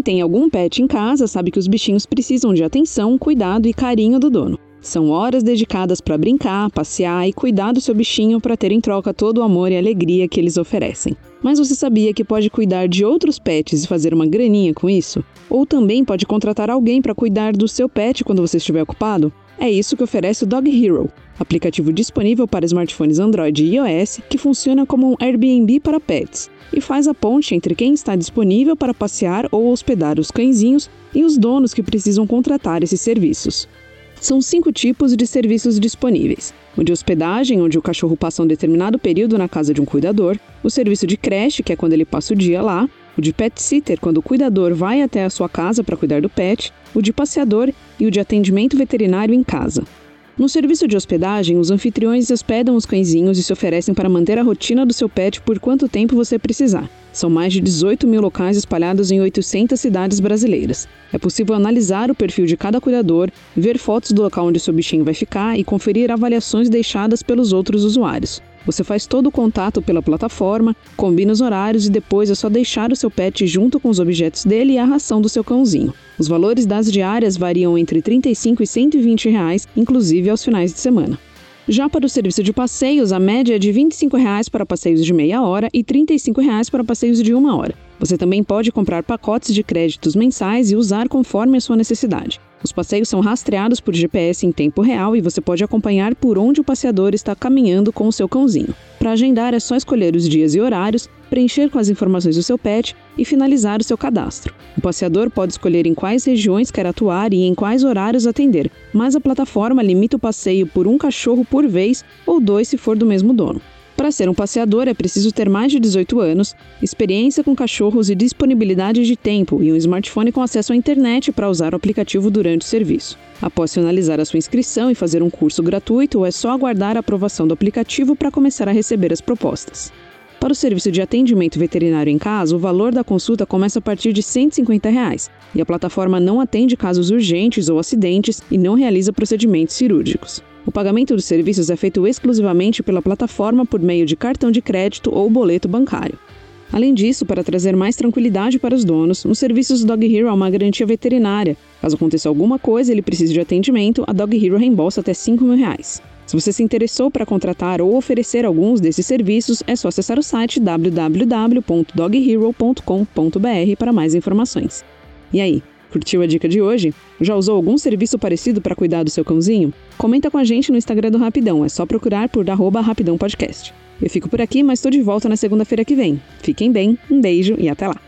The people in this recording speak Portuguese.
Quem tem algum pet em casa sabe que os bichinhos precisam de atenção, cuidado e carinho do dono. São horas dedicadas para brincar, passear e cuidar do seu bichinho para ter em troca todo o amor e alegria que eles oferecem. Mas você sabia que pode cuidar de outros pets e fazer uma graninha com isso? Ou também pode contratar alguém para cuidar do seu pet quando você estiver ocupado? É isso que oferece o Dog Hero, aplicativo disponível para smartphones Android e iOS que funciona como um Airbnb para pets e faz a ponte entre quem está disponível para passear ou hospedar os cãezinhos e os donos que precisam contratar esses serviços. São cinco tipos de serviços disponíveis: o de hospedagem, onde o cachorro passa um determinado período na casa de um cuidador, o serviço de creche, que é quando ele passa o dia lá, o de pet sitter, quando o cuidador vai até a sua casa para cuidar do pet, o de passeador e o de atendimento veterinário em casa. No serviço de hospedagem, os anfitriões hospedam os cãezinhos e se oferecem para manter a rotina do seu pet por quanto tempo você precisar. São mais de 18 mil locais espalhados em 800 cidades brasileiras. É possível analisar o perfil de cada cuidador, ver fotos do local onde seu bichinho vai ficar e conferir avaliações deixadas pelos outros usuários. Você faz todo o contato pela plataforma, combina os horários e depois é só deixar o seu pet junto com os objetos dele e a ração do seu cãozinho. Os valores das diárias variam entre 35 e 120 reais, inclusive aos finais de semana. Já para o serviço de passeios, a média é de 25 reais para passeios de meia hora e 35 reais para passeios de uma hora. Você também pode comprar pacotes de créditos mensais e usar conforme a sua necessidade. Os passeios são rastreados por GPS em tempo real e você pode acompanhar por onde o passeador está caminhando com o seu cãozinho. Para agendar é só escolher os dias e horários, preencher com as informações do seu pet e finalizar o seu cadastro. O passeador pode escolher em quais regiões quer atuar e em quais horários atender, mas a plataforma limita o passeio por um cachorro por vez ou dois se for do mesmo dono. Para ser um passeador é preciso ter mais de 18 anos, experiência com cachorros e disponibilidade de tempo e um smartphone com acesso à internet para usar o aplicativo durante o serviço. Após finalizar a sua inscrição e fazer um curso gratuito, é só aguardar a aprovação do aplicativo para começar a receber as propostas. Para o serviço de atendimento veterinário em casa, o valor da consulta começa a partir de 150 reais, e a plataforma não atende casos urgentes ou acidentes e não realiza procedimentos cirúrgicos. O pagamento dos serviços é feito exclusivamente pela plataforma por meio de cartão de crédito ou boleto bancário. Além disso, para trazer mais tranquilidade para os donos, os serviços do Dog Hero há uma garantia veterinária. Caso aconteça alguma coisa e ele precise de atendimento, a Dog Hero reembolsa até 5 mil reais. Se você se interessou para contratar ou oferecer alguns desses serviços, é só acessar o site www.doghero.com.br para mais informações. E aí, Curtiu a dica de hoje? Já usou algum serviço parecido para cuidar do seu cãozinho? Comenta com a gente no Instagram do Rapidão, é só procurar por Rapidão Podcast. Eu fico por aqui, mas estou de volta na segunda-feira que vem. Fiquem bem, um beijo e até lá!